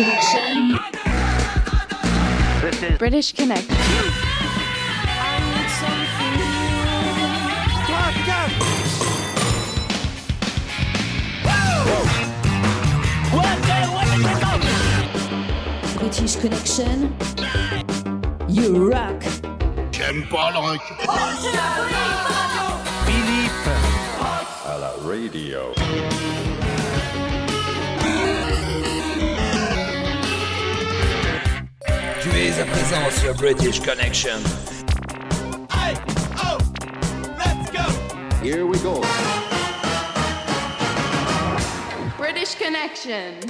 Connection. This is British Connect. British Connection. You rock. J'aime pas le rock. Philippe. à la radio. À présent sur British Connection. Here we go. British Connection.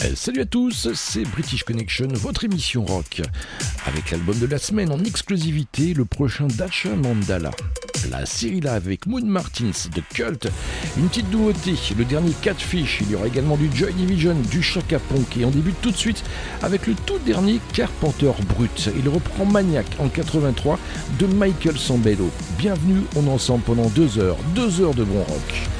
Salut à tous, c'est British Connection, votre émission rock. Avec l'album de la semaine en exclusivité, le prochain Dacha Mandala. La série là avec Moon Martins de Cult. Une petite nouveauté, le dernier Catfish. Il y aura également du Joy Division, du Chaka Punk. Et on débute tout de suite avec le tout dernier Carpenter Brut. Il reprend Maniac en 83 de Michael Sambello. Bienvenue, on ensemble pendant deux heures. Deux heures de bon rock.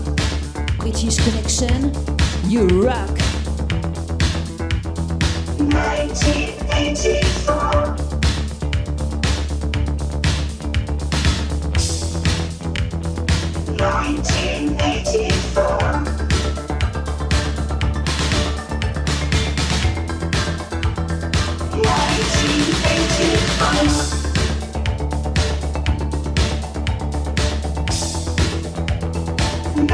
British Connection, you rock. 1984. Nineteen eighty four. Nineteen eighty five.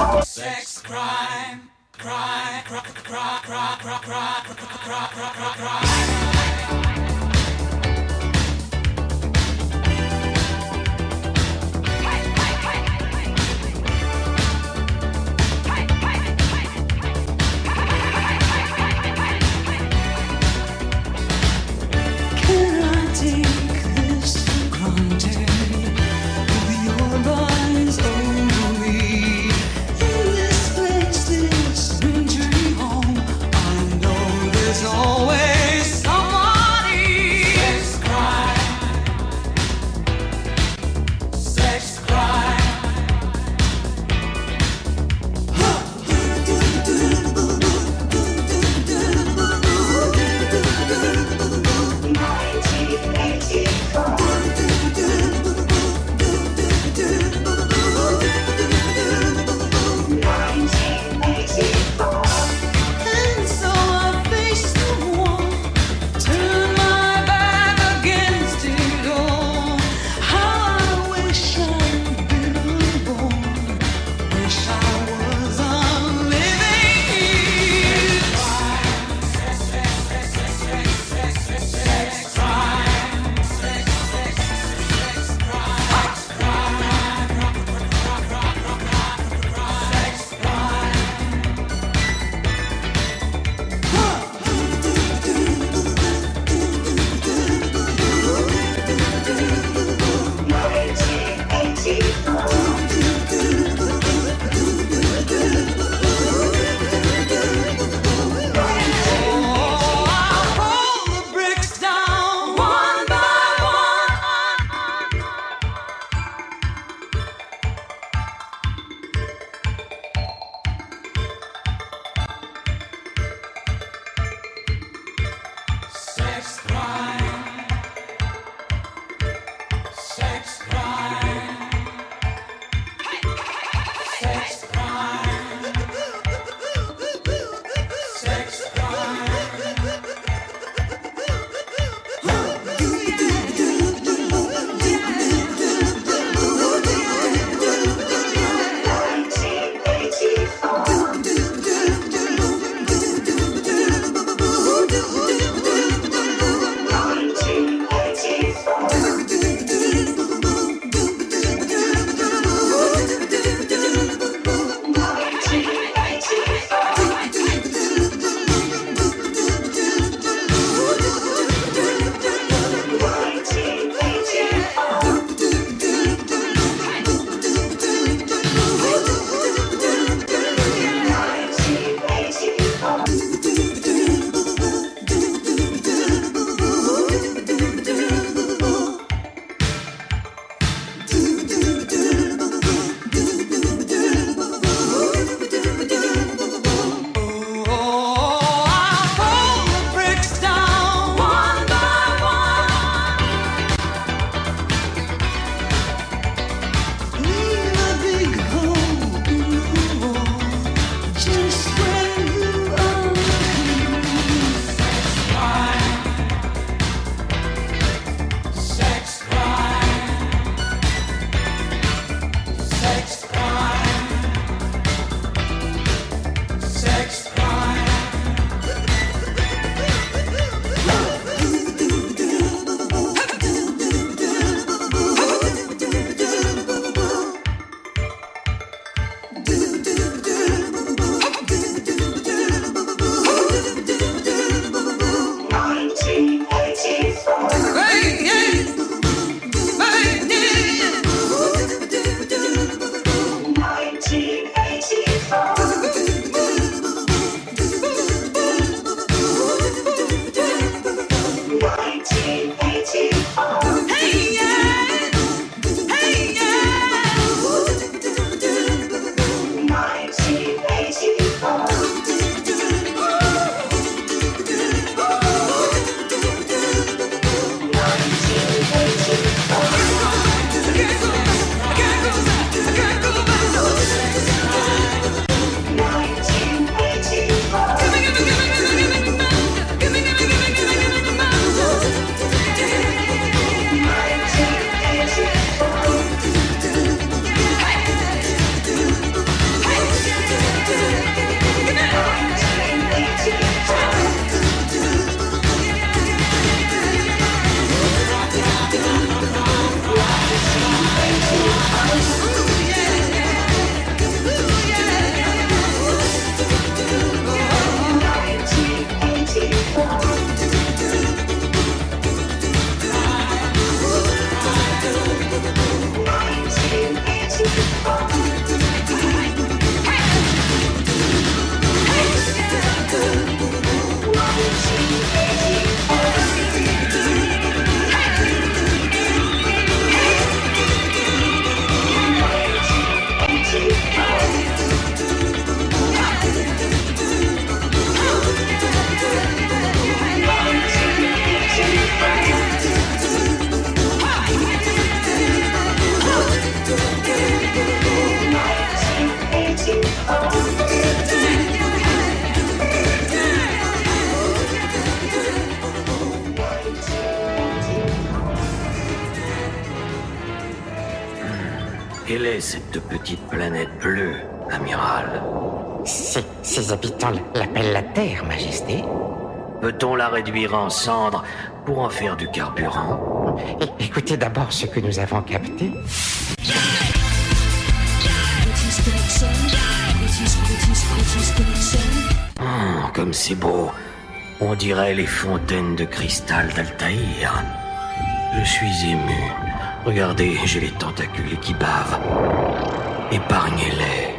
Sex crime, crime, crime, crime, crime, crime, crime, crime, crime, crime. réduire en cendres pour en faire du carburant. Écoutez d'abord ce que nous avons capté. Mmh, comme c'est beau. On dirait les fontaines de cristal d'Altaïr. Je suis ému. Regardez, j'ai les tentacules qui bavent. Épargnez-les.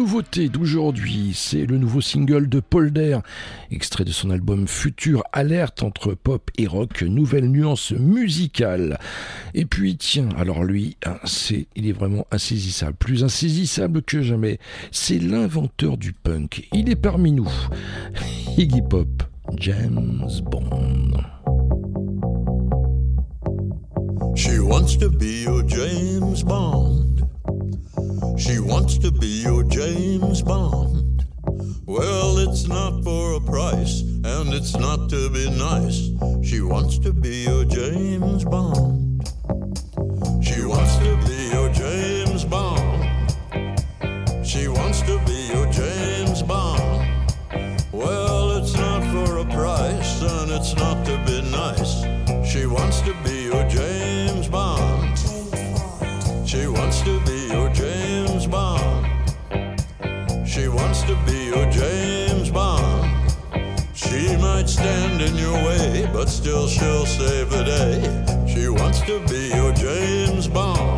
nouveauté d'aujourd'hui, c'est le nouveau single de Polder, extrait de son album Futur Alerte entre pop et rock, nouvelle nuance musicale. Et puis, tiens, alors lui, c'est, il est vraiment insaisissable, plus insaisissable que jamais. C'est l'inventeur du punk. Il est parmi nous. Iggy Pop, James Bond. She wants to be your James Bond. She wants to be your James Bond. Well, it's not for a price, and it's not to be nice. She wants to be your James Bond. She wants to be your James Bond. She wants to be stand in your way, but still she'll save the day. She wants to be your James Bond.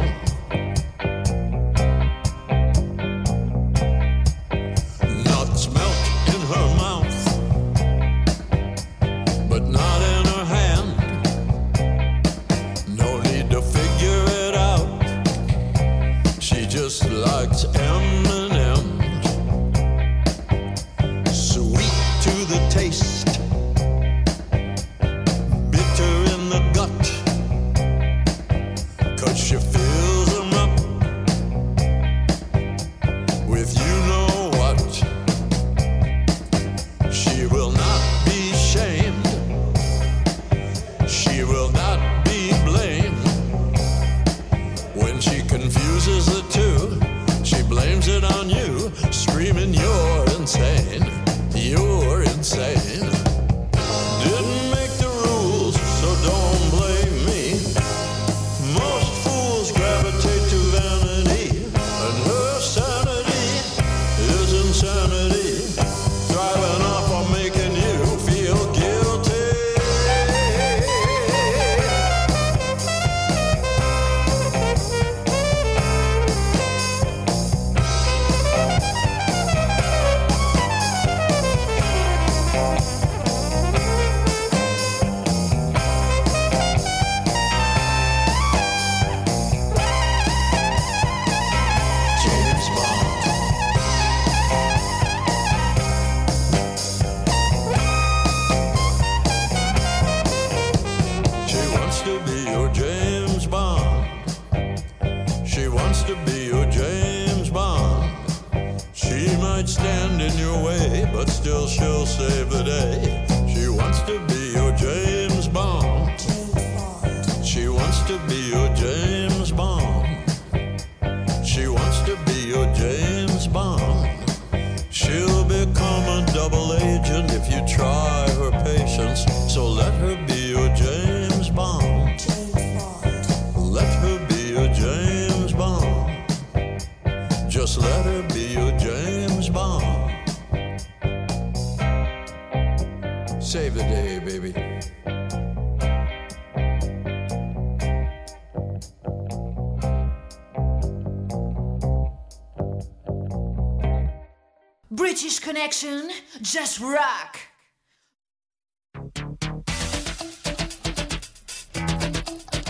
connection, just rock.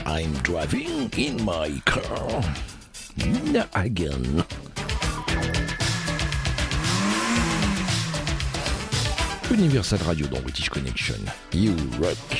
I'm driving in my car. Nina Universal Radio dans British Connection. You rock.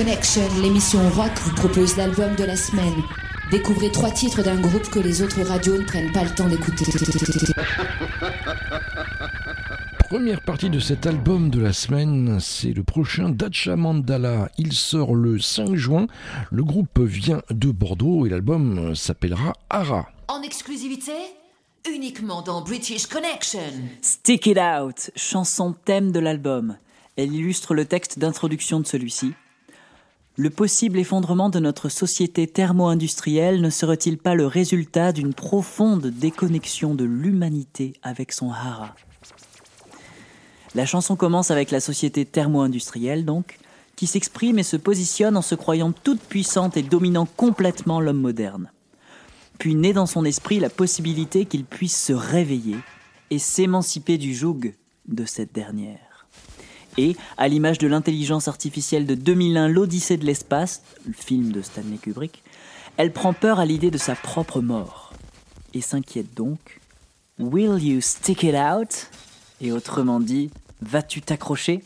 Connection, l'émission rock, vous propose l'album de la semaine. Découvrez trois titres d'un groupe que les autres radios ne prennent pas le temps d'écouter. Première partie de cet album de la semaine, c'est le prochain Dacha Mandala. Il sort le 5 juin. Le groupe vient de Bordeaux et l'album s'appellera Ara. En exclusivité, uniquement dans British Connection. Stick It Out, chanson thème de l'album. Elle illustre le texte d'introduction de celui-ci. Le possible effondrement de notre société thermo-industrielle ne serait-il pas le résultat d'une profonde déconnexion de l'humanité avec son hara? La chanson commence avec la société thermo-industrielle, donc, qui s'exprime et se positionne en se croyant toute puissante et dominant complètement l'homme moderne. Puis naît dans son esprit la possibilité qu'il puisse se réveiller et s'émanciper du joug de cette dernière. Et, à l'image de l'intelligence artificielle de 2001, L'Odyssée de l'espace, le film de Stanley Kubrick, elle prend peur à l'idée de sa propre mort. Et s'inquiète donc Will you stick it out? Et autrement dit, vas-tu t'accrocher?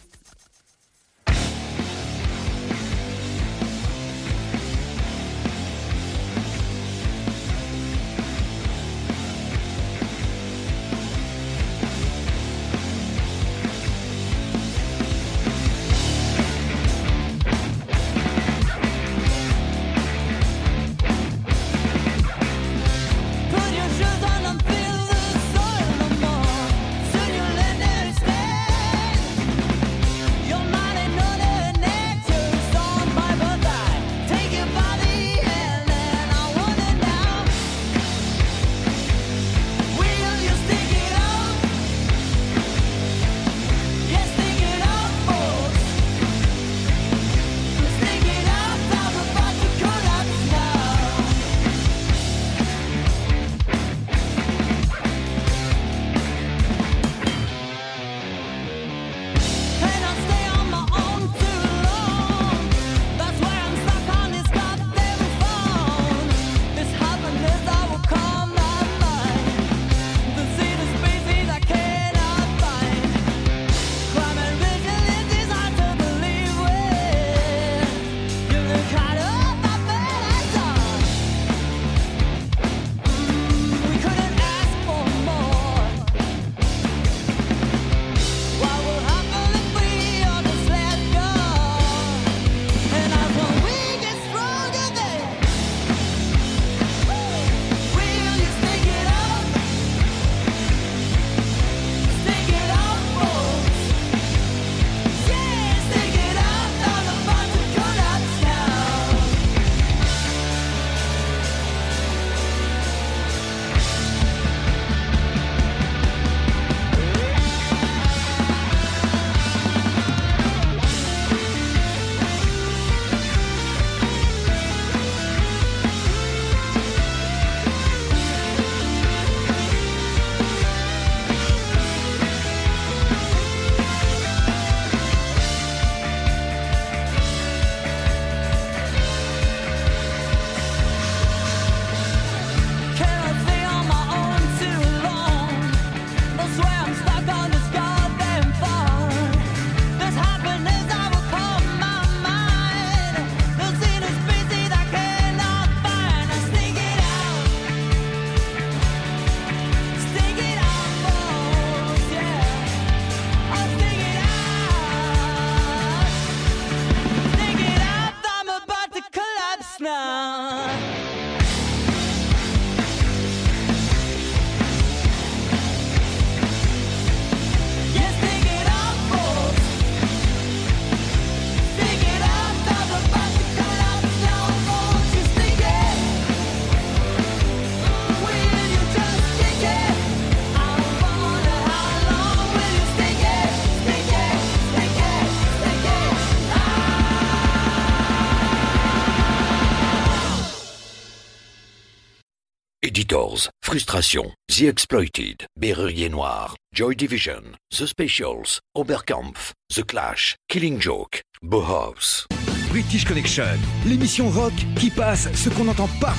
Frustration, The Exploited, Berrurier Noir, Joy Division, The Specials, Oberkampf, The Clash, Killing Joke, Bauhaus. British Connection, l'émission rock qui passe ce qu'on n'entend pas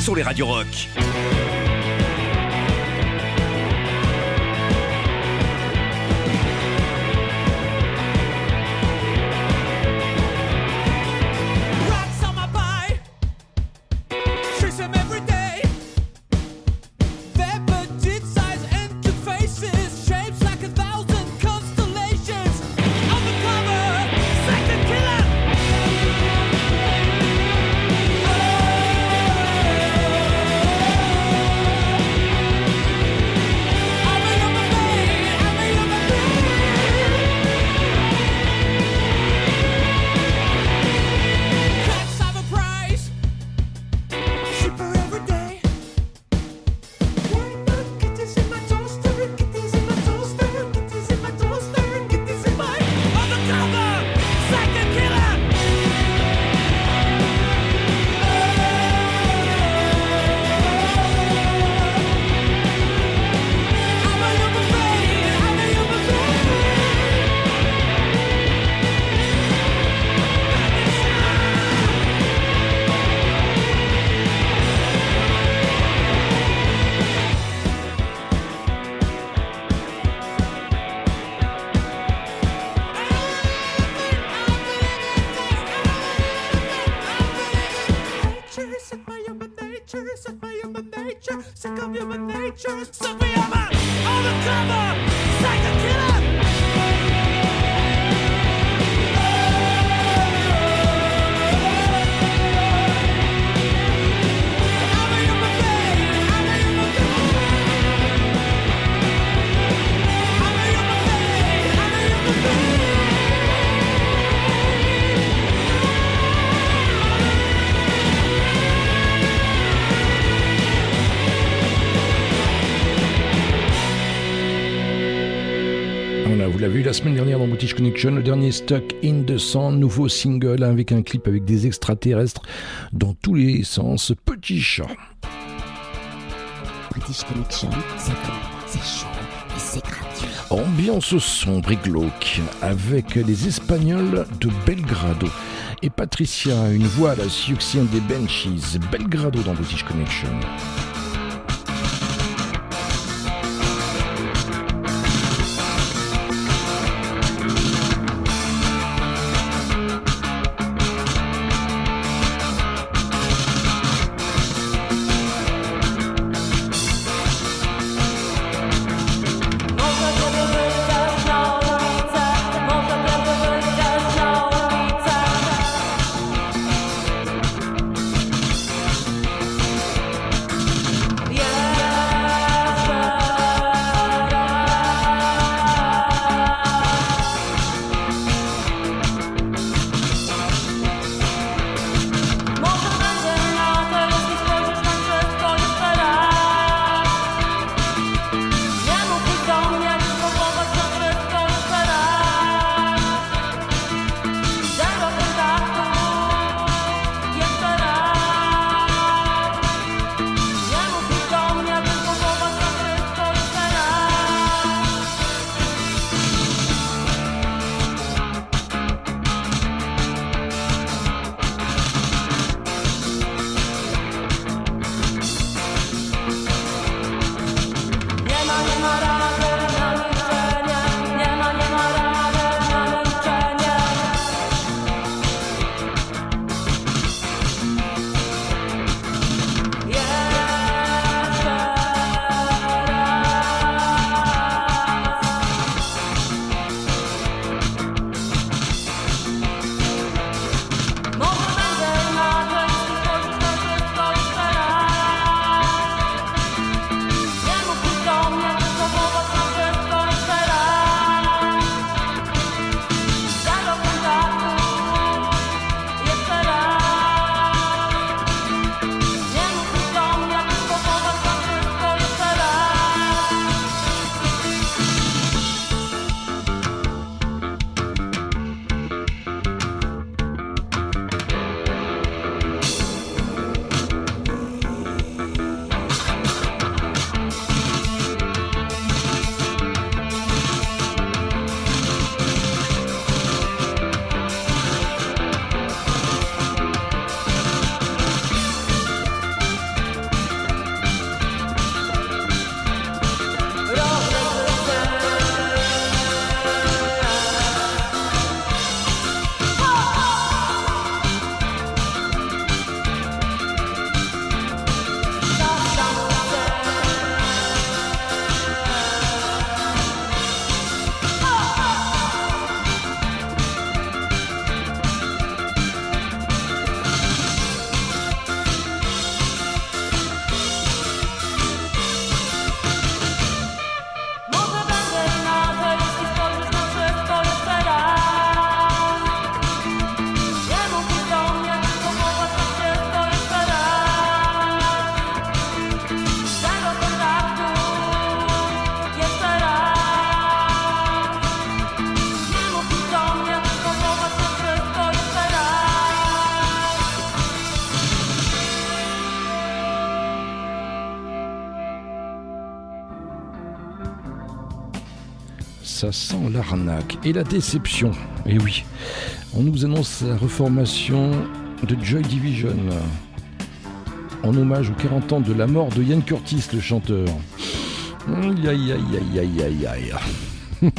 sur les radios rock. Semaine dernière dans British Connection, le dernier Stuck in the Sand, nouveau single avec un clip avec des extraterrestres dans tous les sens. Petit chat. British Connection, c'est c'est chaud et c'est gratuit. Ambiance sombre et glauque avec les Espagnols de Belgrado. Et Patricia, une voix à la succincte des Benchies. Belgrado dans British Connection. Ça sent l'arnaque et la déception. Et oui, on nous annonce la reformation de Joy Division en hommage aux 40 ans de la mort de Ian Curtis, le chanteur. Aïe aïe aïe aïe aïe aïe aïe.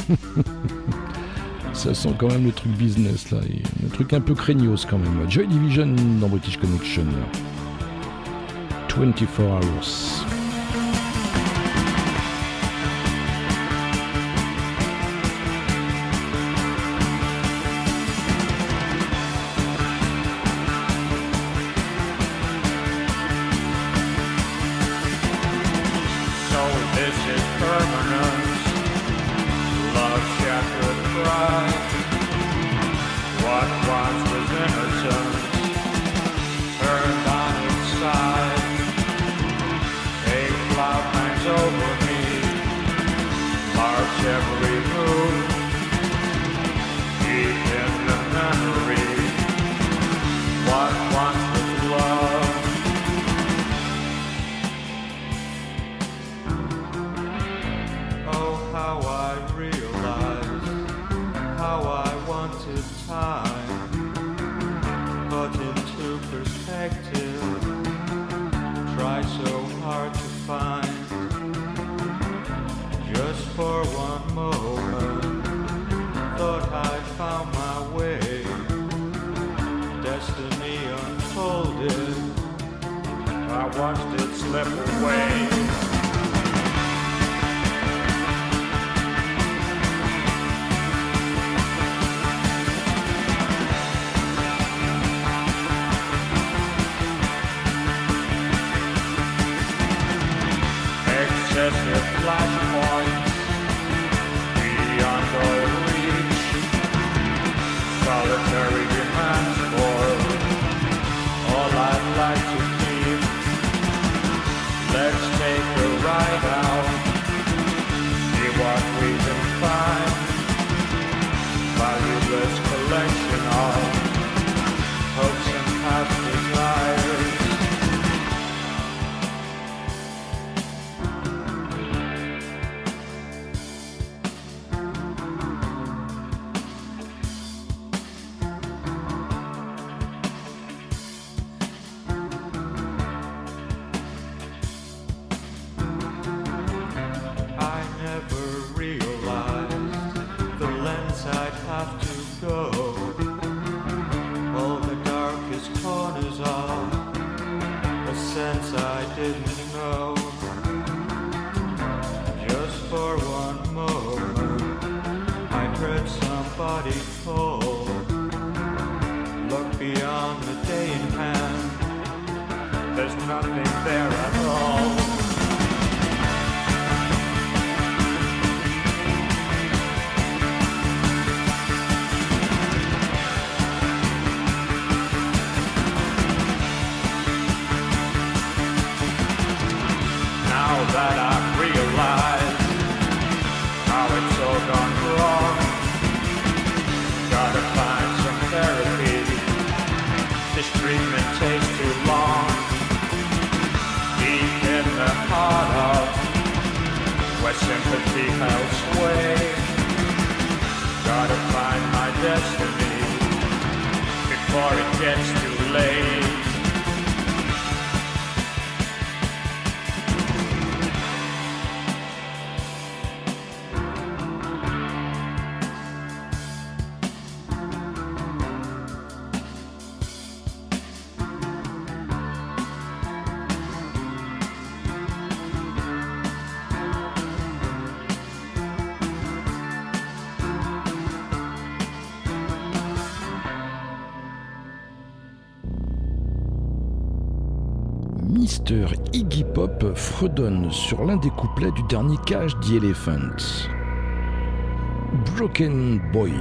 Ça sent quand même le truc business là, et le truc un peu craignos quand même. Joy Division dans British Connection. 24 hours. is permanent. Love shattered pride. What? Why? let it away. Mister Iggy Pop fredonne sur l'un des couplets du dernier Cage the Elephant. Broken Boy.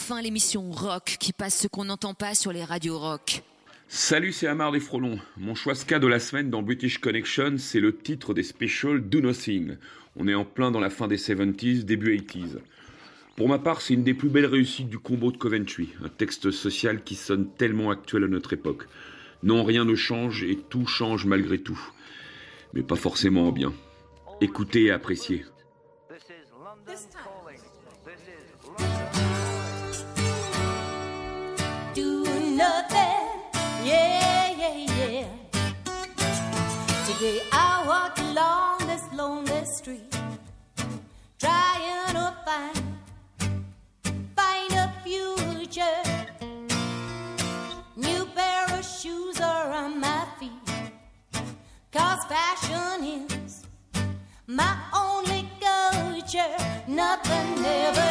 Enfin l'émission rock qui passe ce qu'on n'entend pas sur les radios rock. Salut, c'est Amar des Frelons. Mon choix ska de la semaine dans British Connection, c'est le titre des specials Do Nothing. On est en plein dans la fin des 70s, début 80s. Pour ma part, c'est une des plus belles réussites du combo de Coventry, un texte social qui sonne tellement actuel à notre époque. Non, rien ne change et tout change malgré tout. Mais pas forcément en bien. Écoutez et appréciez. Today I walked along this lonely street, trying to find, find a future. New pair of shoes are on my feet, cause fashion is my only culture. Nothing ever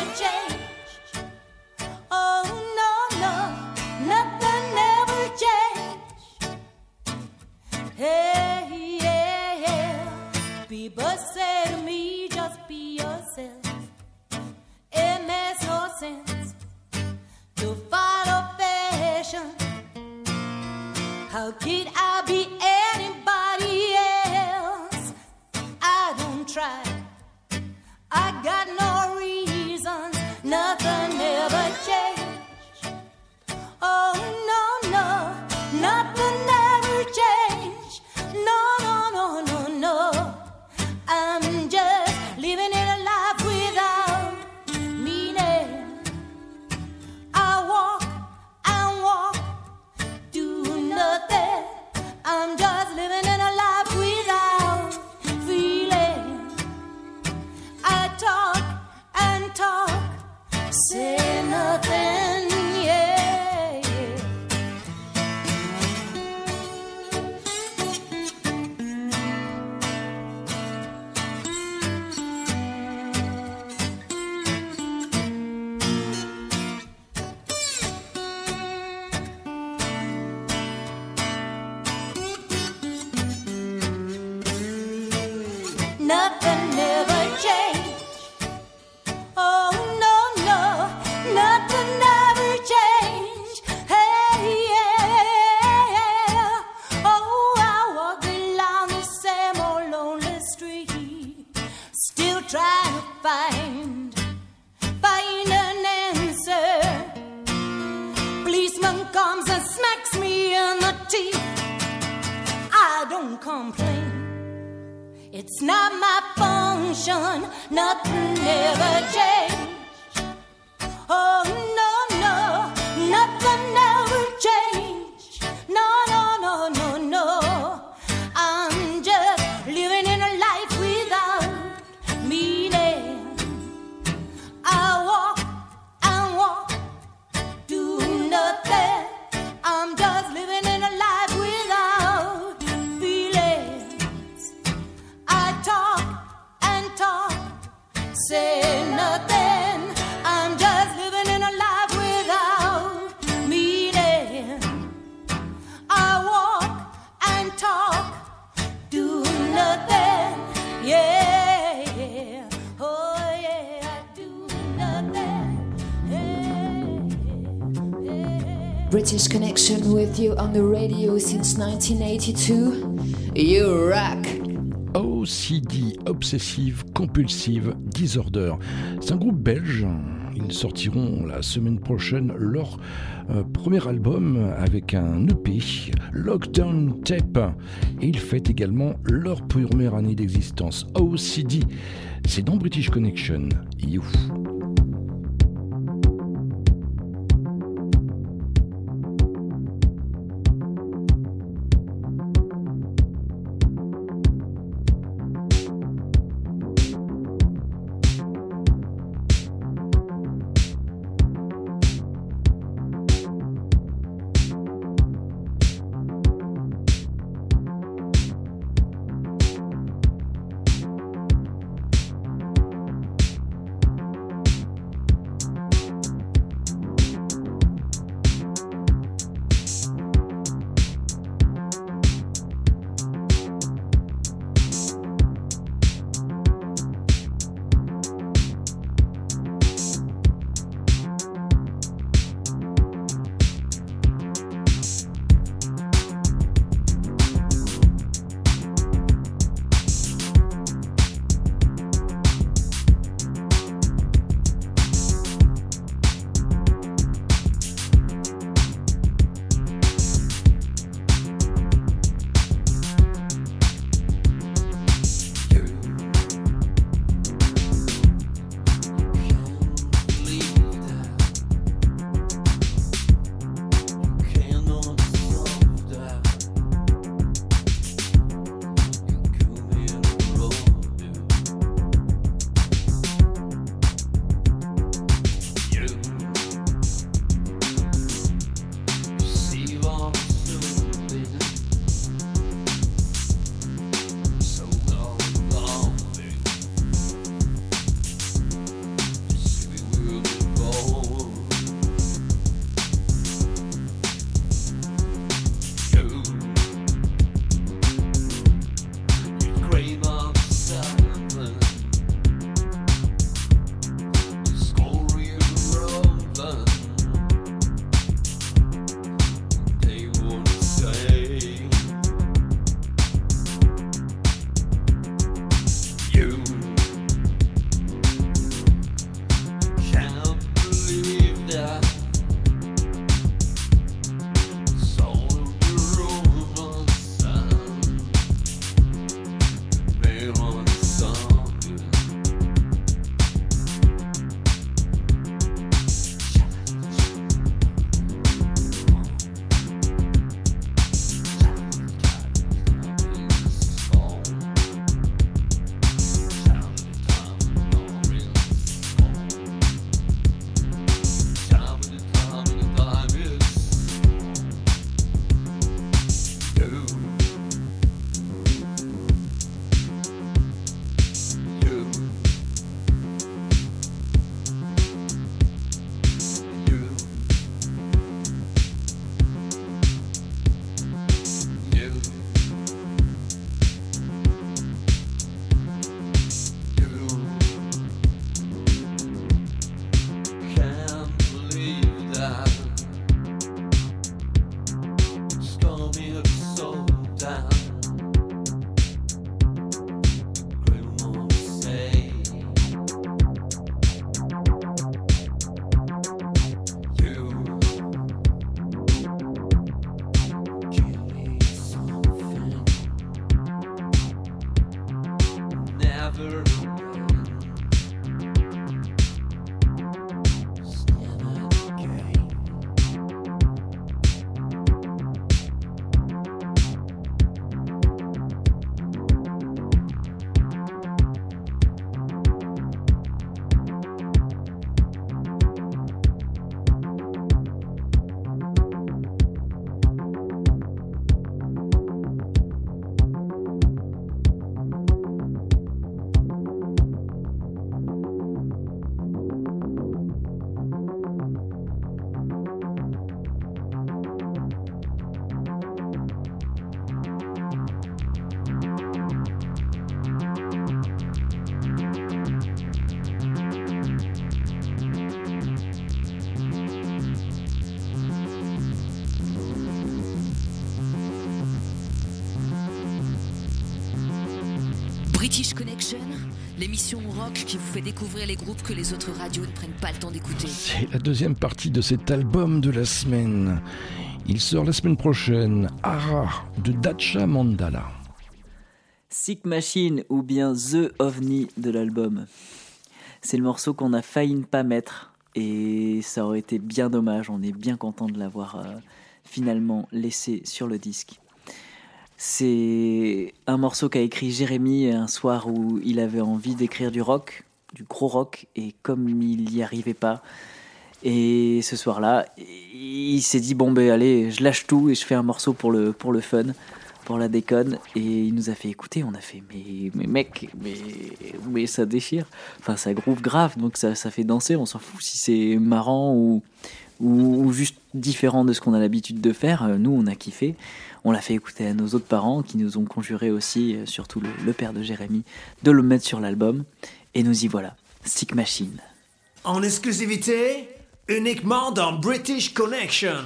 on the radio since 1982. You rock! OCD, Obsessive Compulsive Disorder. C'est un groupe belge. Ils sortiront la semaine prochaine leur euh, premier album avec un EP, Lockdown Tape. Et ils fêtent également leur première année d'existence. OCD, c'est dans British Connection. You. Rock qui vous fait découvrir les groupes que les autres radios ne prennent pas le temps d'écouter. C'est la deuxième partie de cet album de la semaine. Il sort la semaine prochaine, Ara de Dacha Mandala. Sick Machine ou bien The OVNI de l'album. C'est le morceau qu'on a failli ne pas mettre et ça aurait été bien dommage. On est bien content de l'avoir euh, finalement laissé sur le disque. C'est un morceau qu'a écrit Jérémy un soir où il avait envie d'écrire du rock, du gros rock, et comme il n'y arrivait pas, et ce soir-là, il s'est dit bon ben allez, je lâche tout et je fais un morceau pour le pour le fun, pour la déconne, et il nous a fait écouter. On a fait mais mais mec, mais mais ça déchire. Enfin ça groove grave, donc ça ça fait danser. On s'en fout si c'est marrant ou ou, juste différent de ce qu'on a l'habitude de faire. Euh, Nous on a kiffé. On l'a fait écouter à nos autres parents qui nous ont conjuré aussi, euh, surtout le, le père de Jérémy, de le mettre sur l'album. Et nous y voilà, Stick Machine. En exclusivité, uniquement dans British Connection.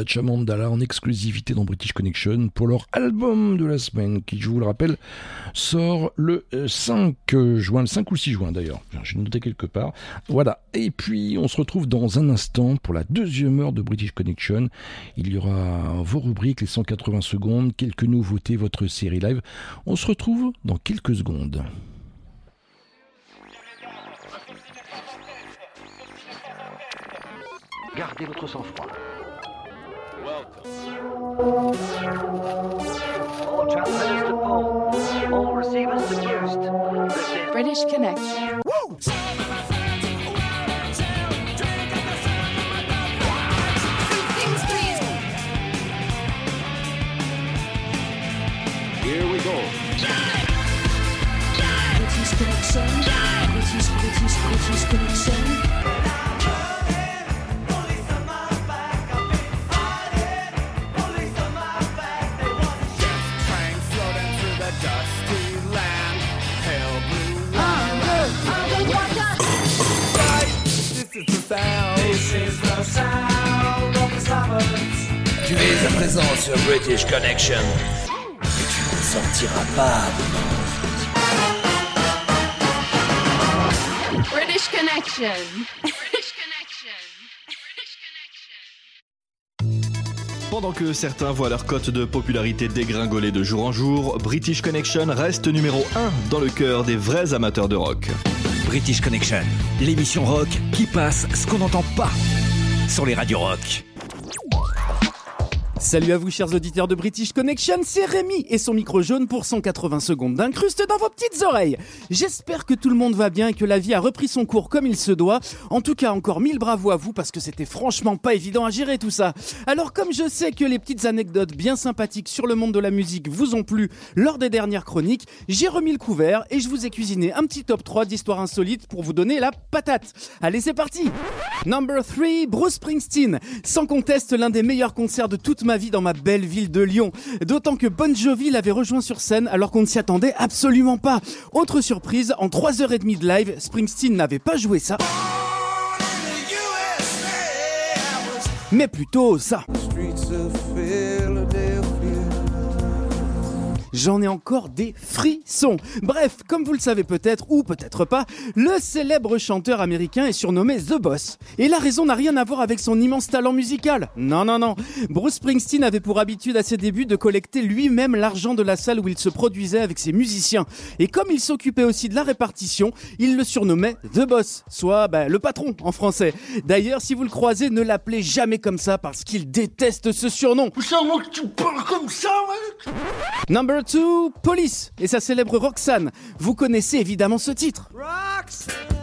Dacha Mandala en exclusivité dans British Connection pour leur album de la semaine qui, je vous le rappelle, sort le euh, 5 juin, le 5 ou 6 juin d'ailleurs. J'ai noté quelque part. Voilà. Et puis, on se retrouve dans un instant pour la deuxième heure de British Connection. Il y aura vos rubriques, les 180 secondes, quelques nouveautés, votre série live. On se retrouve dans quelques secondes. Gardez votre sang-froid. All transmitters to. All British Connection. Here we go. Tu es à présent sur British Connection. Et tu ne sortiras pas. British Connection. Pendant que certains voient leur cote de popularité dégringoler de jour en jour, British Connection reste numéro 1 dans le cœur des vrais amateurs de rock. British Connection, l'émission rock qui passe ce qu'on n'entend pas sur les radios rock. Salut à vous chers auditeurs de British Connection, c'est Rémi et son micro jaune pour 180 secondes d'incruste dans vos petites oreilles. J'espère que tout le monde va bien et que la vie a repris son cours comme il se doit. En tout cas, encore mille bravo à vous parce que c'était franchement pas évident à gérer tout ça. Alors comme je sais que les petites anecdotes bien sympathiques sur le monde de la musique vous ont plu lors des dernières chroniques, j'ai remis le couvert et je vous ai cuisiné un petit top 3 d'histoires insolites pour vous donner la patate. Allez, c'est parti Number 3, Bruce Springsteen. Sans conteste, l'un des meilleurs concerts de toute ma vie dans ma belle ville de Lyon. D'autant que Bon Jovi l'avait rejoint sur scène alors qu'on ne s'y attendait absolument pas. Autre surprise, en 3h30 de live, Springsteen n'avait pas joué ça. Mais plutôt ça. J'en ai encore des frissons. Bref, comme vous le savez peut-être ou peut-être pas, le célèbre chanteur américain est surnommé The Boss. Et la raison n'a rien à voir avec son immense talent musical. Non, non, non. Bruce Springsteen avait pour habitude à ses débuts de collecter lui-même l'argent de la salle où il se produisait avec ses musiciens. Et comme il s'occupait aussi de la répartition, il le surnommait The Boss, soit bah, le patron en français. D'ailleurs, si vous le croisez, ne l'appelez jamais comme ça parce qu'il déteste ce surnom. que tu parles comme ça, mec Number 2, Police et sa célèbre Roxanne. Vous connaissez évidemment ce titre. Roxanne,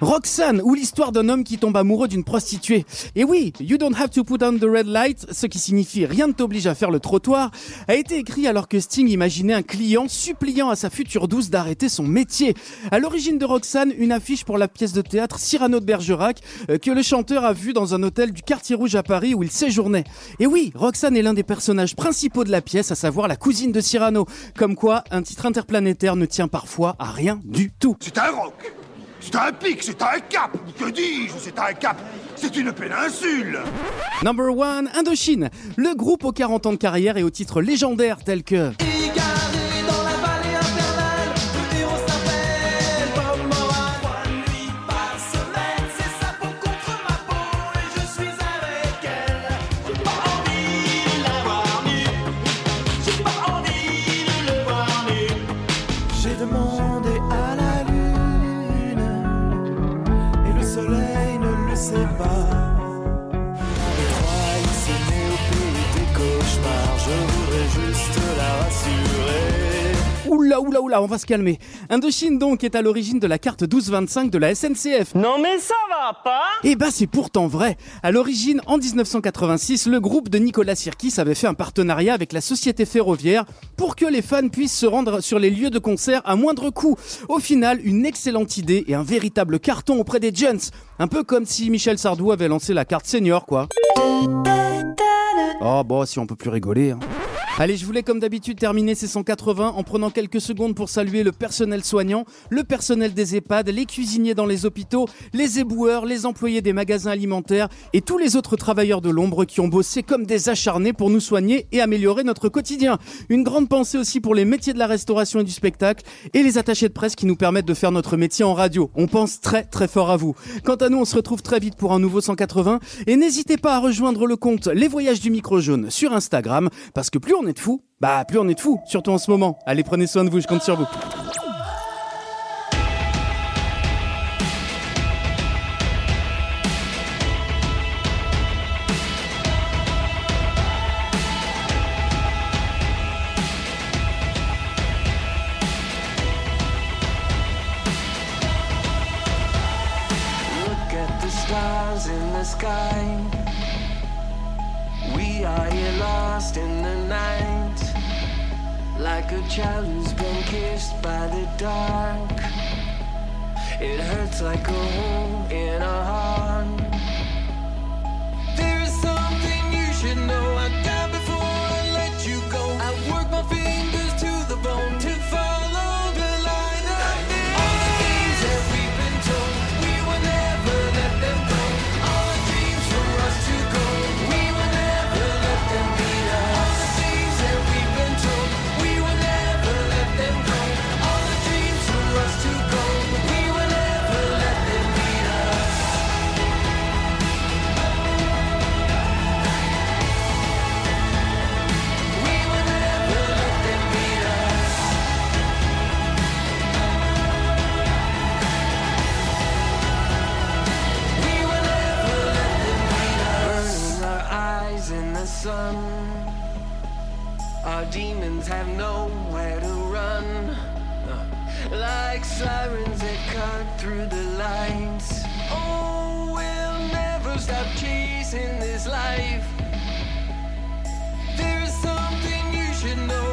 Roxanne, ou l'histoire d'un homme qui tombe amoureux d'une prostituée. Et oui, You don't have to put on the red light, ce qui signifie rien ne t'oblige à faire le trottoir, a été écrit alors que Sting imaginait un client suppliant à sa future douce d'arrêter son métier. À l'origine de Roxanne, une affiche pour la pièce de théâtre Cyrano de Bergerac, euh, que le chanteur a vu dans un hôtel du quartier rouge à Paris où il séjournait. Et oui, Roxanne est l'un des personnages principaux de la pièce, à savoir la cousine de Cyrano. Comme quoi, un titre interplanétaire ne tient parfois à rien du tout. C'est un roc C'est un pic, c'est un cap. Que dis-je C'est un cap. C'est une péninsule. Number one, Indochine. Le groupe aux 40 ans de carrière et aux titres légendaires tels que Oula, oula, oula, on va se calmer. Indochine donc est à l'origine de la carte 1225 de la SNCF. Non mais ça va pas Eh ben c'est pourtant vrai. À l'origine, en 1986, le groupe de Nicolas Sirkis avait fait un partenariat avec la société ferroviaire pour que les fans puissent se rendre sur les lieux de concert à moindre coût. Au final, une excellente idée et un véritable carton auprès des jeunes. Un peu comme si Michel Sardou avait lancé la carte senior, quoi. Oh bon, si on peut plus rigoler. hein. Allez, je voulais comme d'habitude terminer ces 180 en prenant quelques secondes pour saluer le personnel soignant, le personnel des EHPAD, les cuisiniers dans les hôpitaux, les éboueurs, les employés des magasins alimentaires et tous les autres travailleurs de l'ombre qui ont bossé comme des acharnés pour nous soigner et améliorer notre quotidien. Une grande pensée aussi pour les métiers de la restauration et du spectacle et les attachés de presse qui nous permettent de faire notre métier en radio. On pense très très fort à vous. Quant à nous, on se retrouve très vite pour un nouveau 180 et n'hésitez pas à rejoindre le compte Les Voyages du Micro Jaune sur Instagram parce que plus on est de fous, bah plus on est de fous, surtout en ce moment. Allez, prenez soin de vous, je compte sur vous. Child who's been kissed by the dark. It hurts like a hole in a heart. Sun. Our demons have nowhere to run. Uh, like sirens that cut through the lights. Oh, we'll never stop chasing this life. There is something you should know.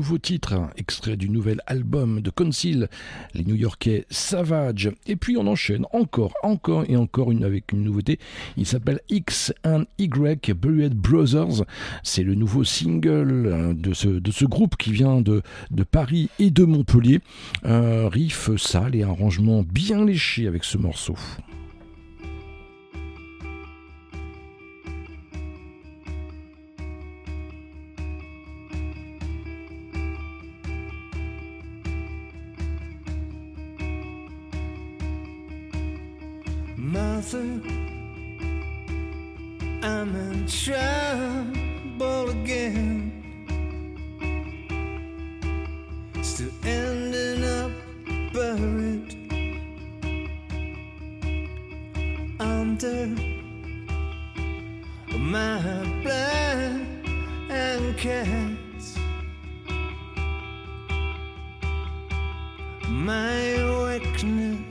Nouveau titre, extrait du nouvel album de Conceal, les New-Yorkais Savage. Et puis on enchaîne encore, encore et encore une avec une nouveauté. Il s'appelle X and Y Buried Brothers. C'est le nouveau single euh, de ce, de ce groupe qui vient de, de Paris et de Montpellier. Un riff sale et un arrangement bien léché avec ce morceau. Mother, I'm in trouble again. Still ending up buried under my blankets. My weakness.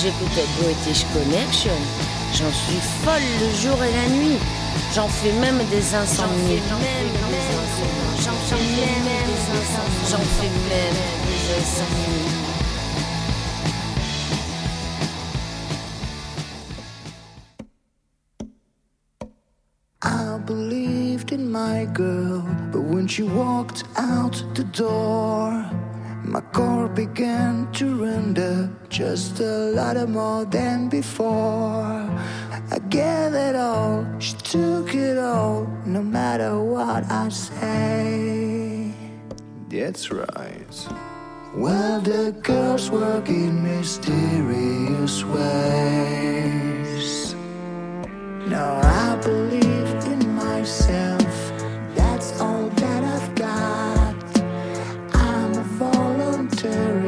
J'écoutais British Connection. J'en suis folle le jour et la nuit. J'en fais même des insomnies. J'en fais même des insomnies. J'en fais même des insomnies. I believed in my girl, but when she walked out the door, just a lot more than before. I gave it all, she took it all, no matter what I say. That's right. Well, the girls work in mysterious ways. Now I believe in myself. That's all that I've got. I'm a voluntary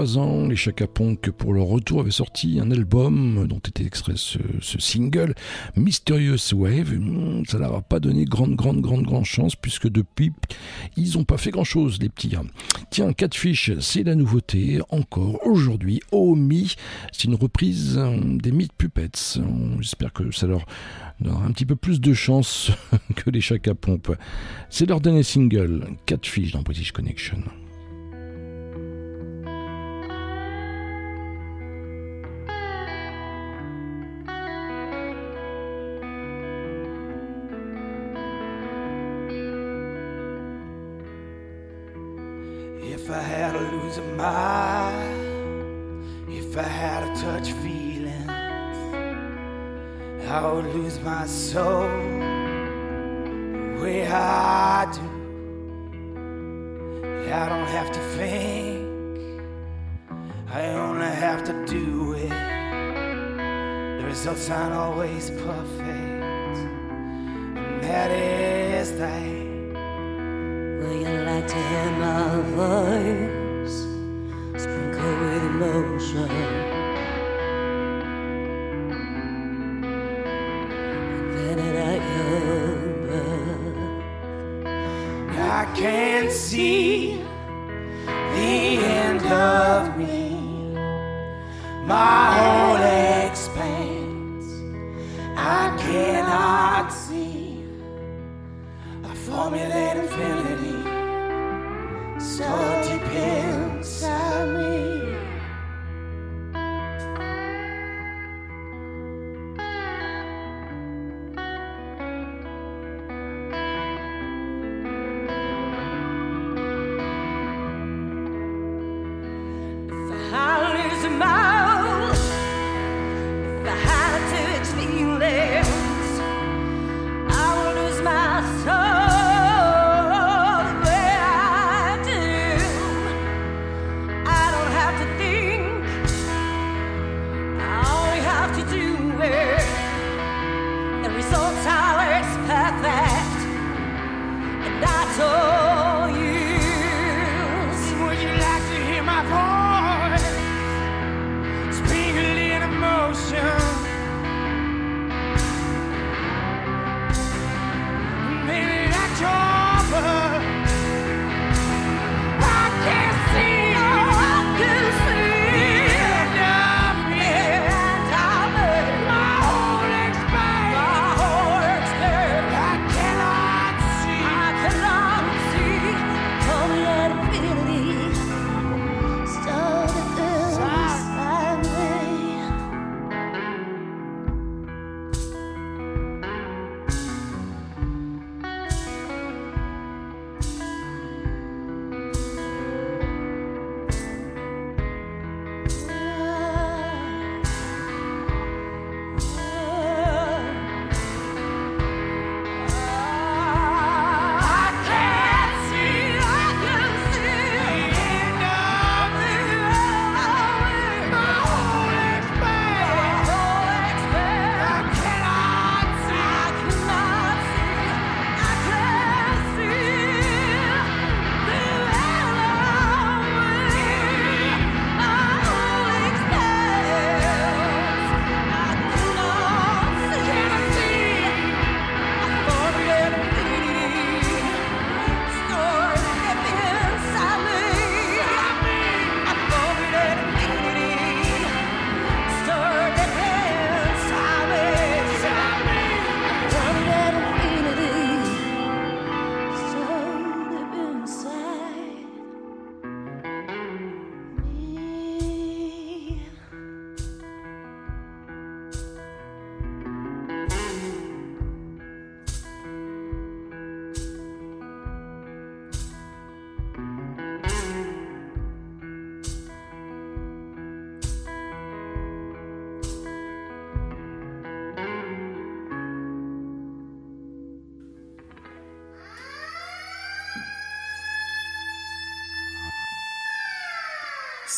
les Chaka Ponk, pour leur retour, avaient sorti un album dont était extrait ce, single, Mysterious Wave. Hmm, Ça leur a pas donné grande, grande, grande, grande chance, puisque depuis, ils ont pas fait grand chose, les petits. Tiens, Catfish, c'est la nouveauté, encore aujourd'hui, au Mi. C'est une reprise euh, des Meat Puppets. J'espère que ça leur donnera un petit peu plus de chance que les Chaka. C'est leur dernier single, Catfish dans British Connection. If I had to touch feelings, I would lose my soul the way I do. I don't have to think, I only have to do it. The results aren't always perfect, and that is that. Would you like to hear my voice sprinkle with emotion? Invented at. I can't see the end of me. My whole expanse, I cannot see I formulate infinity so deep hear my voice?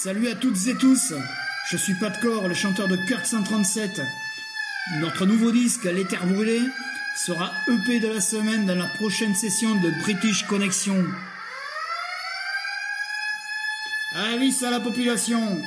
Salut à toutes et tous, je suis Pat Core, le chanteur de Kurt 137. Notre nouveau disque, L'éther brûlé, sera EP de la semaine dans la prochaine session de British Connection. Avis à la population.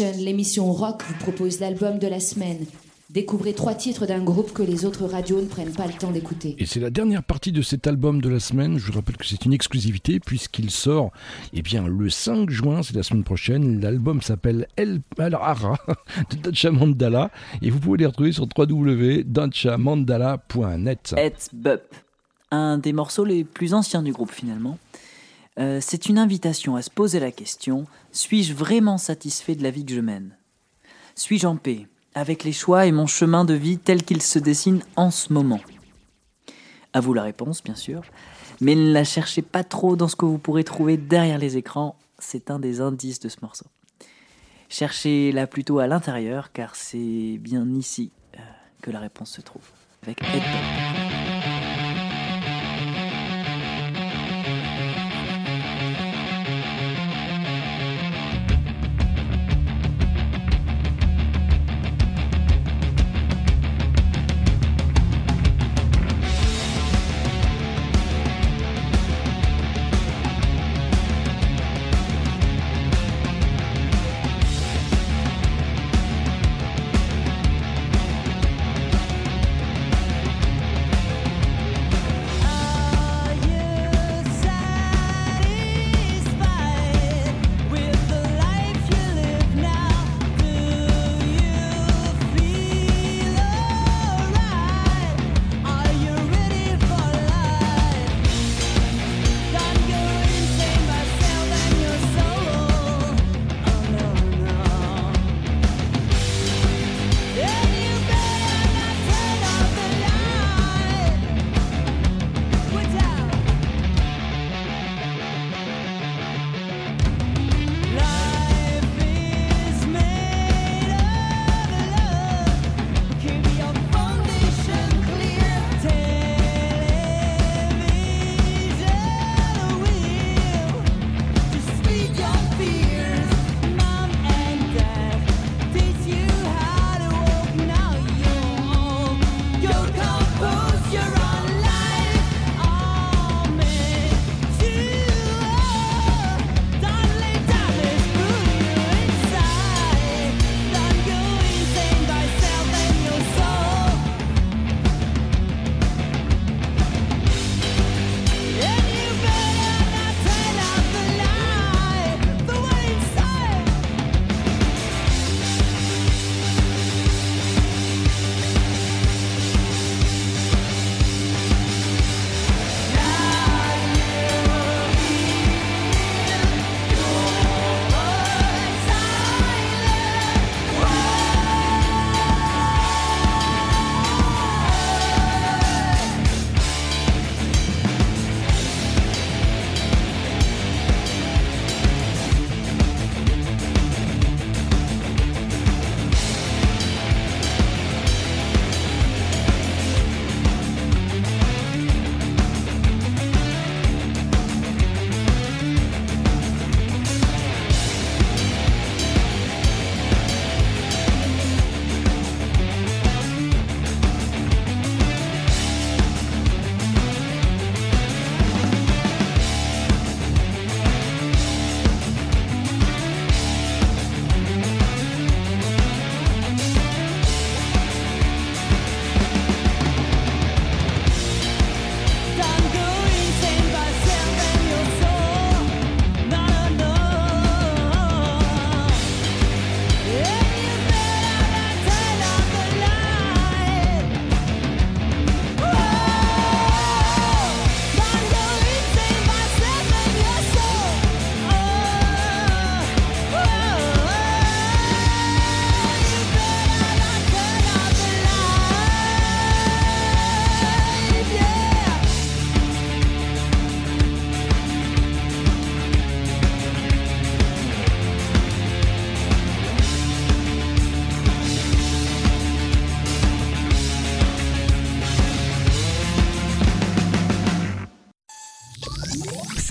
L'émission rock, vous propose l'album de la semaine. Découvrez trois titres d'un groupe que les autres radios ne prennent pas le temps d'écouter. Et c'est la dernière partie de cet album de la semaine. Je vous rappelle que c'est une exclusivité puisqu'il sort eh bien, le 5 juin, c'est la semaine prochaine. L'album s'appelle El Ara de Dacha Mandala et vous pouvez les retrouver sur www.dachamandala.net. Et Bup, un des morceaux les plus anciens du groupe finalement. Euh, c'est une invitation à se poser la question suis-je vraiment satisfait de la vie que je mène? Suis-je en paix avec les choix et mon chemin de vie tel qu'il se dessine en ce moment? À vous la réponse, bien sûr, mais ne la cherchez pas trop dans ce que vous pourrez trouver derrière les écrans. C'est un des indices de ce morceau. Cherchez-la plutôt à l'intérieur, car c'est bien ici euh, que la réponse se trouve. Avec Ed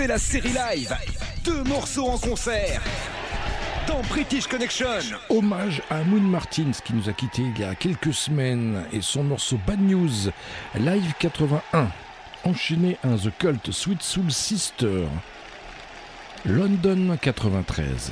la série live. Deux morceaux en concert. Dans British Connection. Hommage à Moon Martins qui nous a quittés il y a quelques semaines et son morceau Bad News, Live 81, enchaîné à The Cult Sweet Soul Sister, London 93.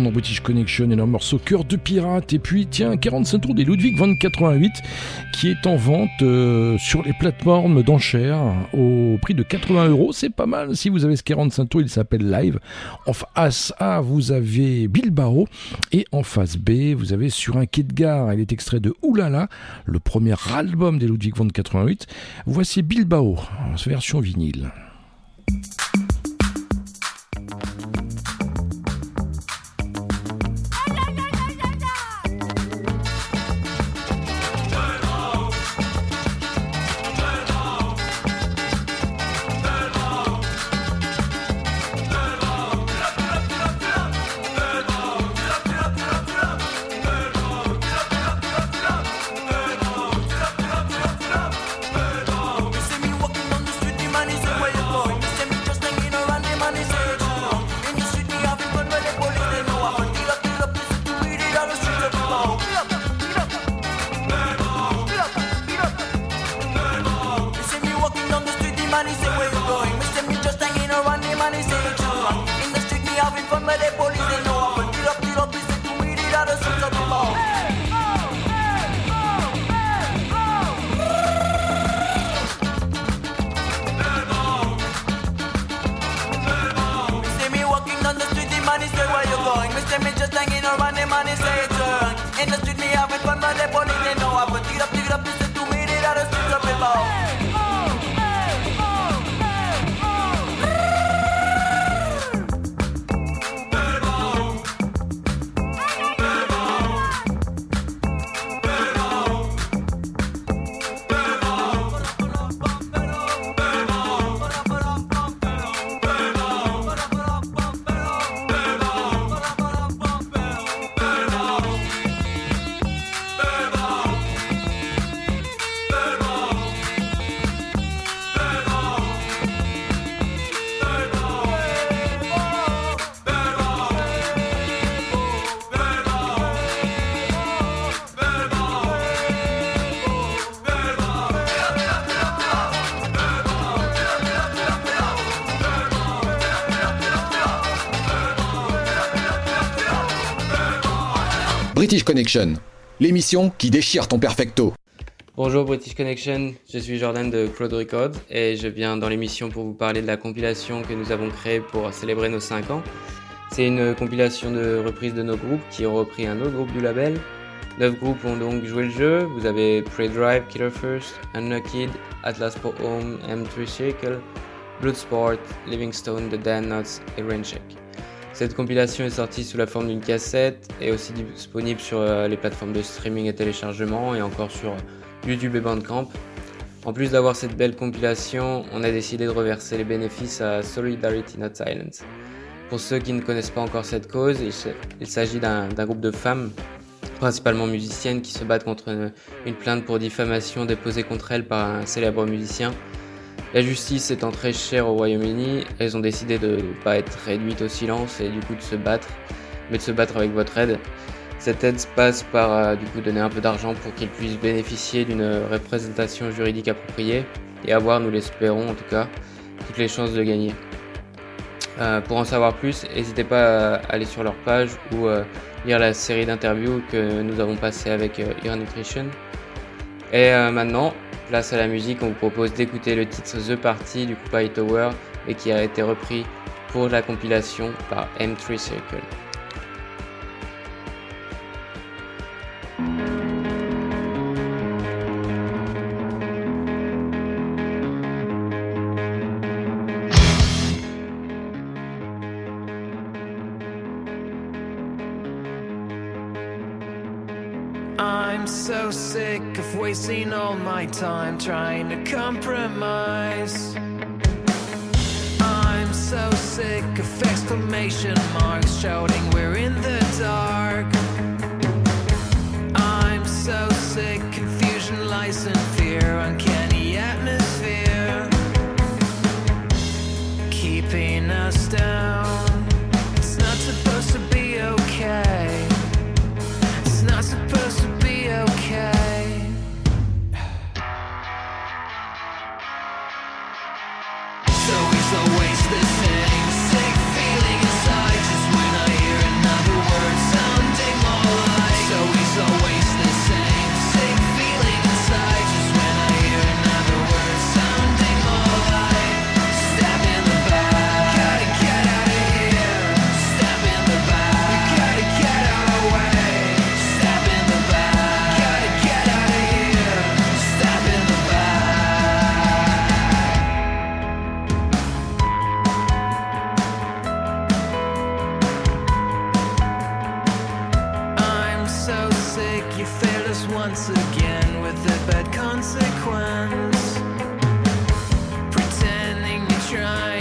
dans British Connection et leur morceau Cœur de Pirate. Et puis, tiens, 45 tours des Ludwig 2088 qui est en vente euh, sur les plateformes d'enchères au prix de 80 euros. C'est pas mal si vous avez ce 45 tours, il s'appelle Live. En face A, vous avez Bilbao et en face B, vous avez Sur un quai de gare. Il est extrait de Oulala, le premier album des Ludwig 2088. Voici Bilbao, version vinyle. British Connection, l'émission qui déchire ton perfecto. Bonjour British Connection, je suis Jordan de Claude Records et je viens dans l'émission pour vous parler de la compilation que nous avons créée pour célébrer nos 5 ans. C'est une compilation de reprises de nos groupes qui ont repris un autre groupe du label. 9 groupes ont donc joué le jeu, vous avez Pre-Drive, Killer First, Unknocked, Atlas for Home, M3 Circle, Bloodsport, Livingstone, The Dan Nuts et Raincheck. Cette compilation est sortie sous la forme d'une cassette et aussi disponible sur euh, les plateformes de streaming et téléchargement et encore sur YouTube et Bandcamp. En plus d'avoir cette belle compilation, on a décidé de reverser les bénéfices à Solidarity Not Silence. Pour ceux qui ne connaissent pas encore cette cause, il s'agit d'un groupe de femmes, principalement musiciennes, qui se battent contre une, une plainte pour diffamation déposée contre elles par un célèbre musicien. La justice étant très chère au Royaume-Uni, elles ont décidé de ne pas être réduites au silence et du coup de se battre, mais de se battre avec votre aide. Cette aide se passe par euh, du coup donner un peu d'argent pour qu'ils puissent bénéficier d'une représentation juridique appropriée et avoir, nous l'espérons en tout cas, toutes les chances de gagner. Euh, pour en savoir plus, n'hésitez pas à aller sur leur page ou euh, lire la série d'interviews que nous avons passée avec Ear Nutrition. Et maintenant, place à la musique, on vous propose d'écouter le titre The Party du groupe Hightower et qui a été repris pour la compilation par M3 Circle. Wasting all my time trying to compromise. I'm so sick of exclamation marks shouting we're in the dark. I'm so sick, confusion lies in fear, uncanny atmosphere, keeping us down. Once again with a bad consequence. Pretending you're trying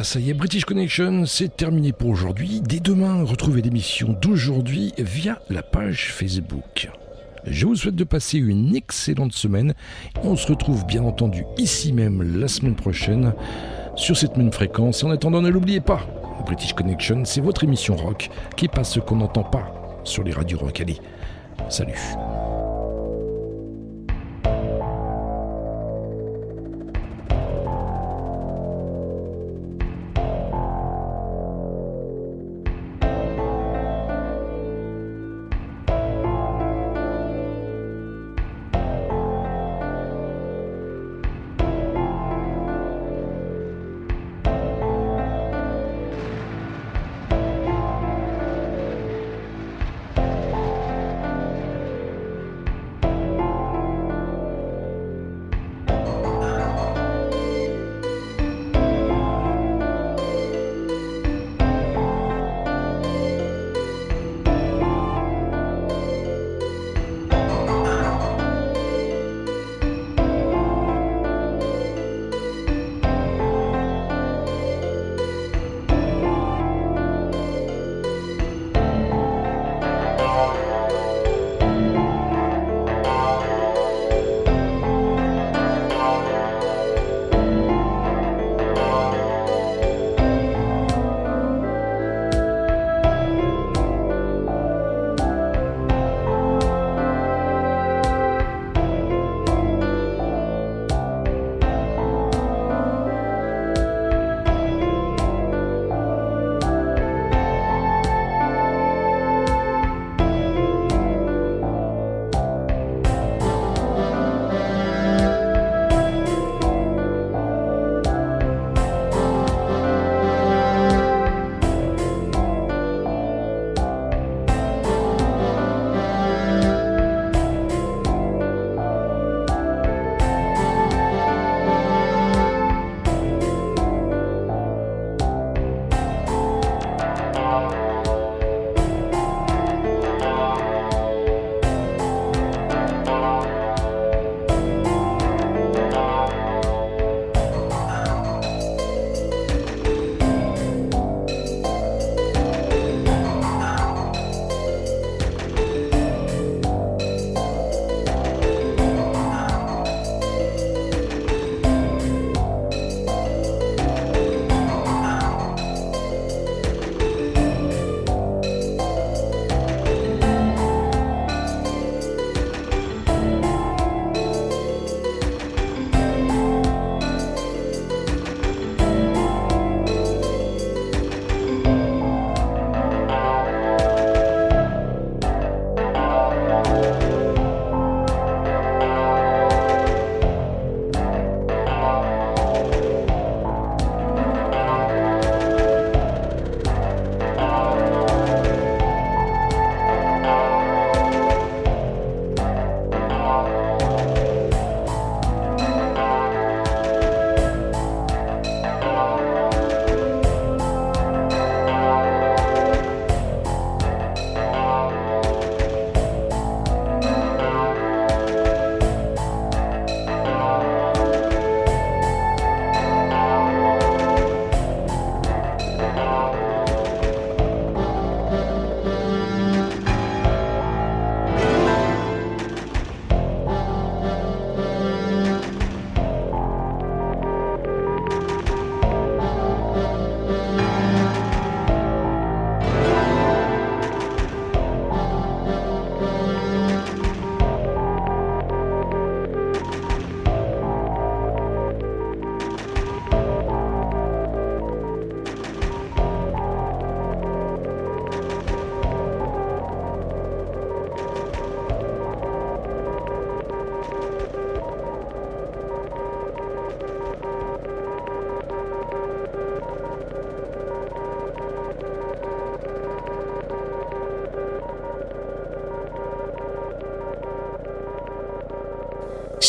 voilà, ça y est, British Connection, c'est terminé pour aujourd'hui. Dès demain, retrouvez l'émission d'aujourd'hui via la page Facebook. Je vous souhaite de passer une excellente semaine. On se retrouve bien entendu ici même la semaine prochaine sur cette même fréquence. En attendant, ne l'oubliez pas, British Connection, c'est votre émission rock qui passe ce qu'on n'entend pas sur les radios rock. Allez, salut.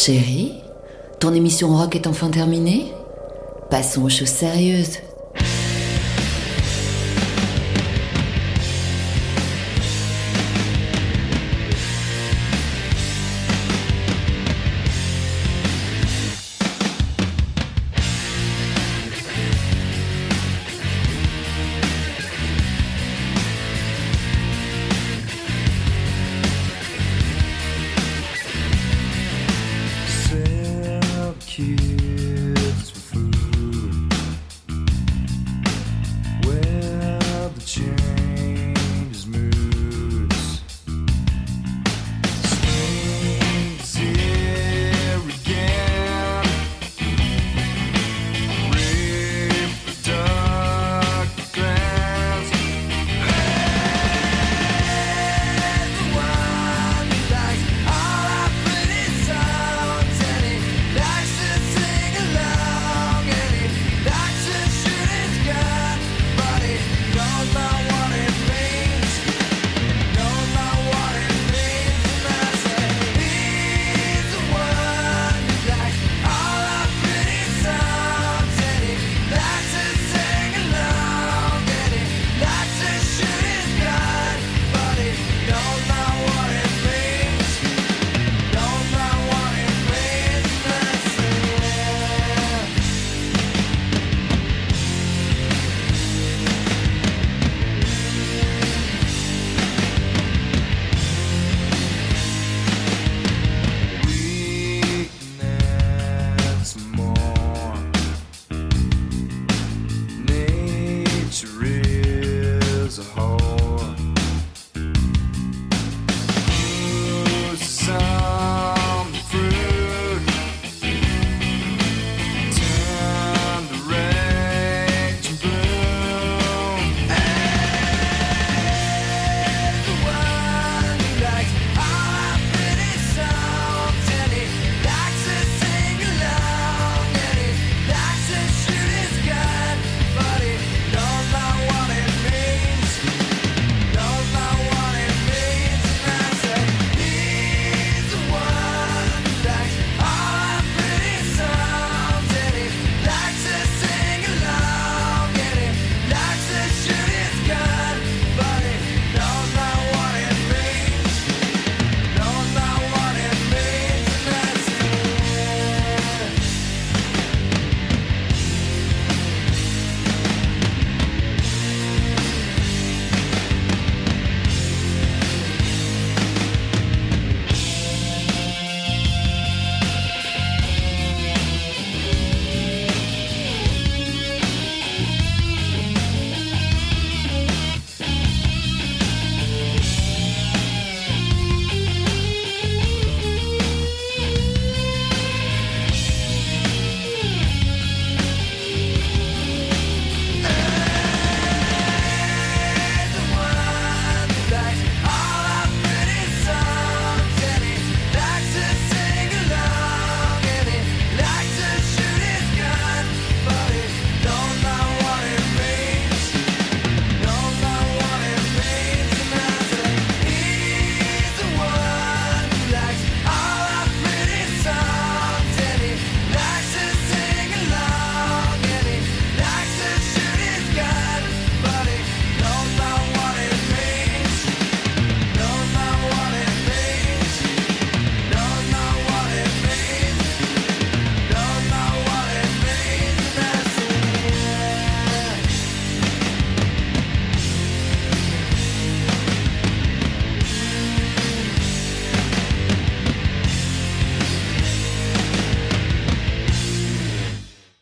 Chérie, ton émission rock est enfin terminée? Passons aux choses sérieuses.